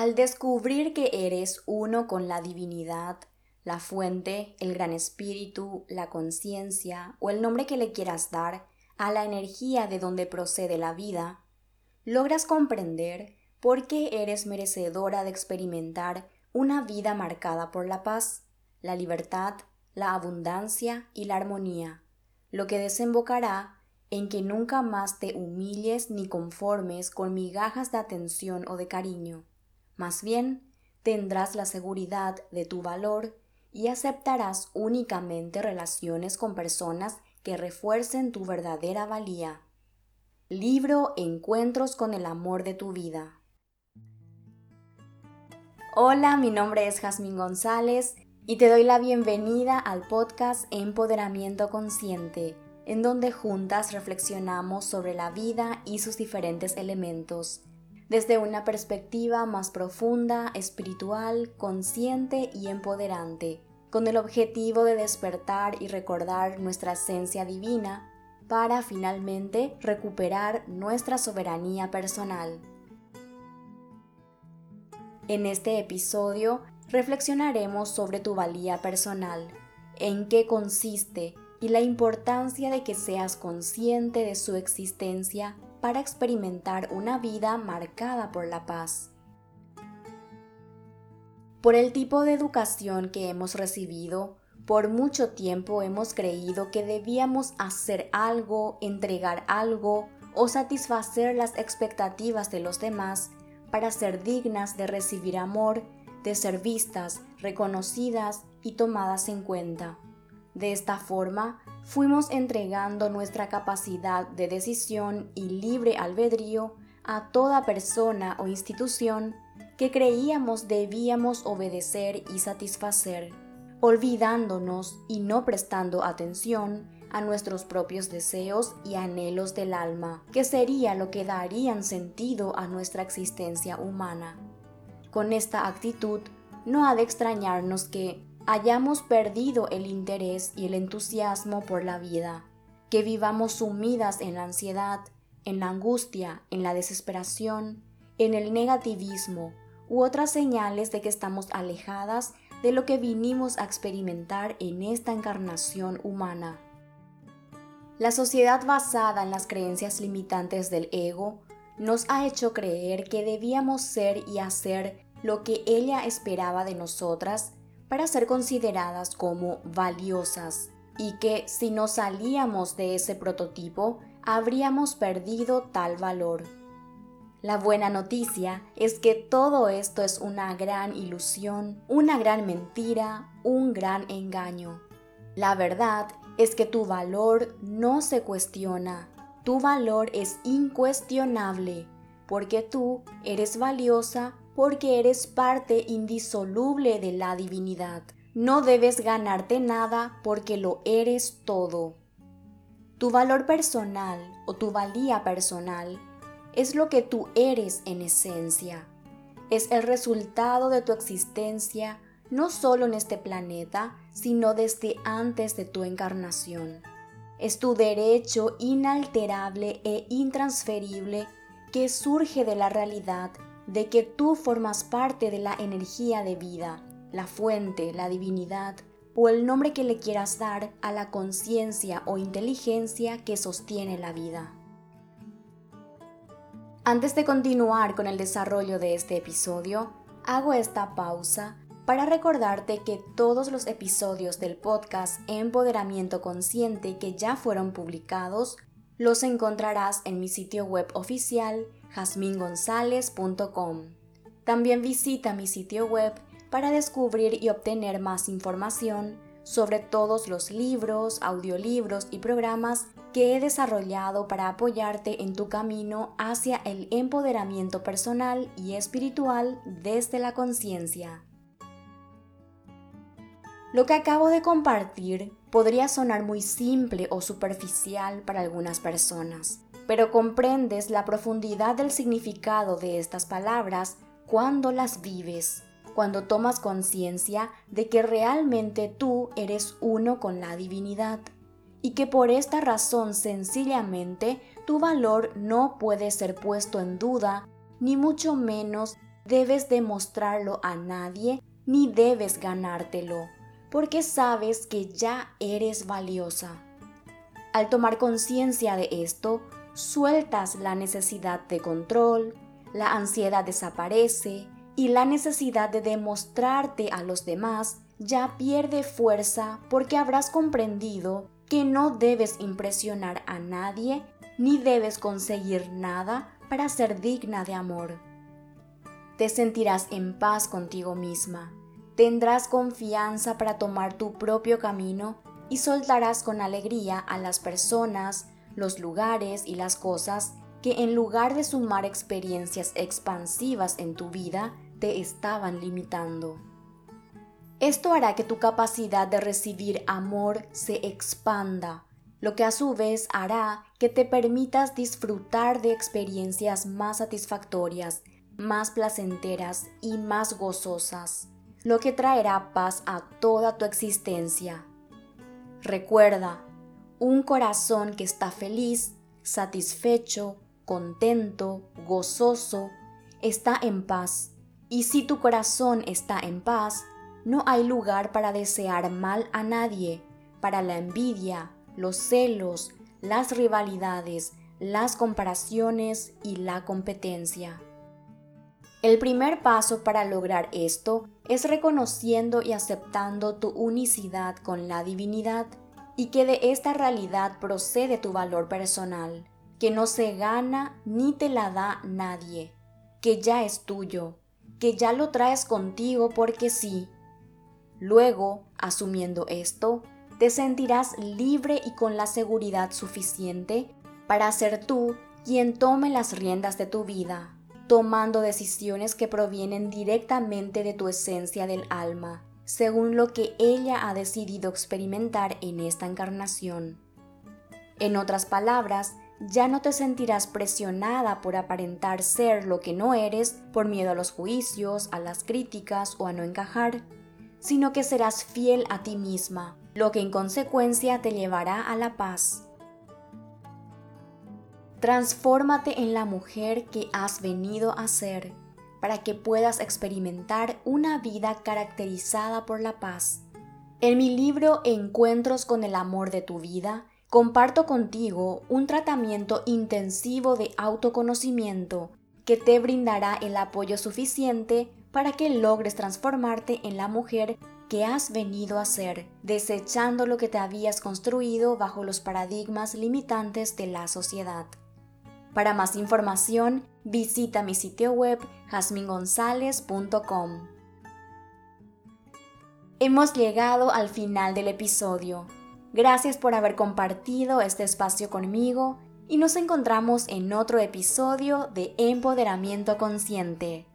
Al descubrir que eres uno con la divinidad, la fuente, el gran espíritu, la conciencia o el nombre que le quieras dar a la energía de donde procede la vida, logras comprender por qué eres merecedora de experimentar una vida marcada por la paz, la libertad, la abundancia y la armonía, lo que desembocará en que nunca más te humilles ni conformes con migajas de atención o de cariño más bien, tendrás la seguridad de tu valor y aceptarás únicamente relaciones con personas que refuercen tu verdadera valía. Libro Encuentros con el amor de tu vida. Hola, mi nombre es Jazmín González y te doy la bienvenida al podcast Empoderamiento Consciente, en donde juntas reflexionamos sobre la vida y sus diferentes elementos desde una perspectiva más profunda, espiritual, consciente y empoderante, con el objetivo de despertar y recordar nuestra esencia divina para finalmente recuperar nuestra soberanía personal. En este episodio reflexionaremos sobre tu valía personal, en qué consiste y la importancia de que seas consciente de su existencia para experimentar una vida marcada por la paz. Por el tipo de educación que hemos recibido, por mucho tiempo hemos creído que debíamos hacer algo, entregar algo o satisfacer las expectativas de los demás para ser dignas de recibir amor, de ser vistas, reconocidas y tomadas en cuenta. De esta forma, fuimos entregando nuestra capacidad de decisión y libre albedrío a toda persona o institución que creíamos debíamos obedecer y satisfacer, olvidándonos y no prestando atención a nuestros propios deseos y anhelos del alma, que sería lo que darían sentido a nuestra existencia humana. Con esta actitud, no ha de extrañarnos que, hayamos perdido el interés y el entusiasmo por la vida, que vivamos sumidas en la ansiedad, en la angustia, en la desesperación, en el negativismo u otras señales de que estamos alejadas de lo que vinimos a experimentar en esta encarnación humana. La sociedad basada en las creencias limitantes del ego nos ha hecho creer que debíamos ser y hacer lo que ella esperaba de nosotras para ser consideradas como valiosas y que si no salíamos de ese prototipo habríamos perdido tal valor. La buena noticia es que todo esto es una gran ilusión, una gran mentira, un gran engaño. La verdad es que tu valor no se cuestiona, tu valor es incuestionable, porque tú eres valiosa porque eres parte indisoluble de la divinidad. No debes ganarte nada porque lo eres todo. Tu valor personal o tu valía personal es lo que tú eres en esencia. Es el resultado de tu existencia no solo en este planeta, sino desde antes de tu encarnación. Es tu derecho inalterable e intransferible que surge de la realidad de que tú formas parte de la energía de vida, la fuente, la divinidad o el nombre que le quieras dar a la conciencia o inteligencia que sostiene la vida. Antes de continuar con el desarrollo de este episodio, hago esta pausa para recordarte que todos los episodios del podcast Empoderamiento Consciente que ya fueron publicados los encontrarás en mi sitio web oficial jasmingonzalez.com. También visita mi sitio web para descubrir y obtener más información sobre todos los libros, audiolibros y programas que he desarrollado para apoyarte en tu camino hacia el empoderamiento personal y espiritual desde la conciencia. Lo que acabo de compartir podría sonar muy simple o superficial para algunas personas, pero comprendes la profundidad del significado de estas palabras cuando las vives, cuando tomas conciencia de que realmente tú eres uno con la divinidad y que por esta razón sencillamente tu valor no puede ser puesto en duda, ni mucho menos debes demostrarlo a nadie ni debes ganártelo, porque sabes que ya eres valiosa. Al tomar conciencia de esto, sueltas la necesidad de control, la ansiedad desaparece y la necesidad de demostrarte a los demás ya pierde fuerza porque habrás comprendido que no debes impresionar a nadie ni debes conseguir nada para ser digna de amor. Te sentirás en paz contigo misma, tendrás confianza para tomar tu propio camino y soltarás con alegría a las personas, los lugares y las cosas que en lugar de sumar experiencias expansivas en tu vida, te estaban limitando. Esto hará que tu capacidad de recibir amor se expanda, lo que a su vez hará que te permitas disfrutar de experiencias más satisfactorias, más placenteras y más gozosas, lo que traerá paz a toda tu existencia. Recuerda, un corazón que está feliz, satisfecho, contento, gozoso, está en paz. Y si tu corazón está en paz, no hay lugar para desear mal a nadie, para la envidia, los celos, las rivalidades, las comparaciones y la competencia. El primer paso para lograr esto es reconociendo y aceptando tu unicidad con la divinidad y que de esta realidad procede tu valor personal que no se gana ni te la da nadie, que ya es tuyo, que ya lo traes contigo porque sí. Luego, asumiendo esto, te sentirás libre y con la seguridad suficiente para ser tú quien tome las riendas de tu vida, tomando decisiones que provienen directamente de tu esencia del alma, según lo que ella ha decidido experimentar en esta encarnación. En otras palabras, ya no te sentirás presionada por aparentar ser lo que no eres por miedo a los juicios, a las críticas o a no encajar, sino que serás fiel a ti misma, lo que en consecuencia te llevará a la paz. Transfórmate en la mujer que has venido a ser, para que puedas experimentar una vida caracterizada por la paz. En mi libro Encuentros con el amor de tu vida, comparto contigo un tratamiento intensivo de autoconocimiento que te brindará el apoyo suficiente para que logres transformarte en la mujer que has venido a ser, desechando lo que te habías construido bajo los paradigmas limitantes de la sociedad. Para más información, visita mi sitio web jasmingonzalez.com. Hemos llegado al final del episodio. Gracias por haber compartido este espacio conmigo y nos encontramos en otro episodio de Empoderamiento Consciente.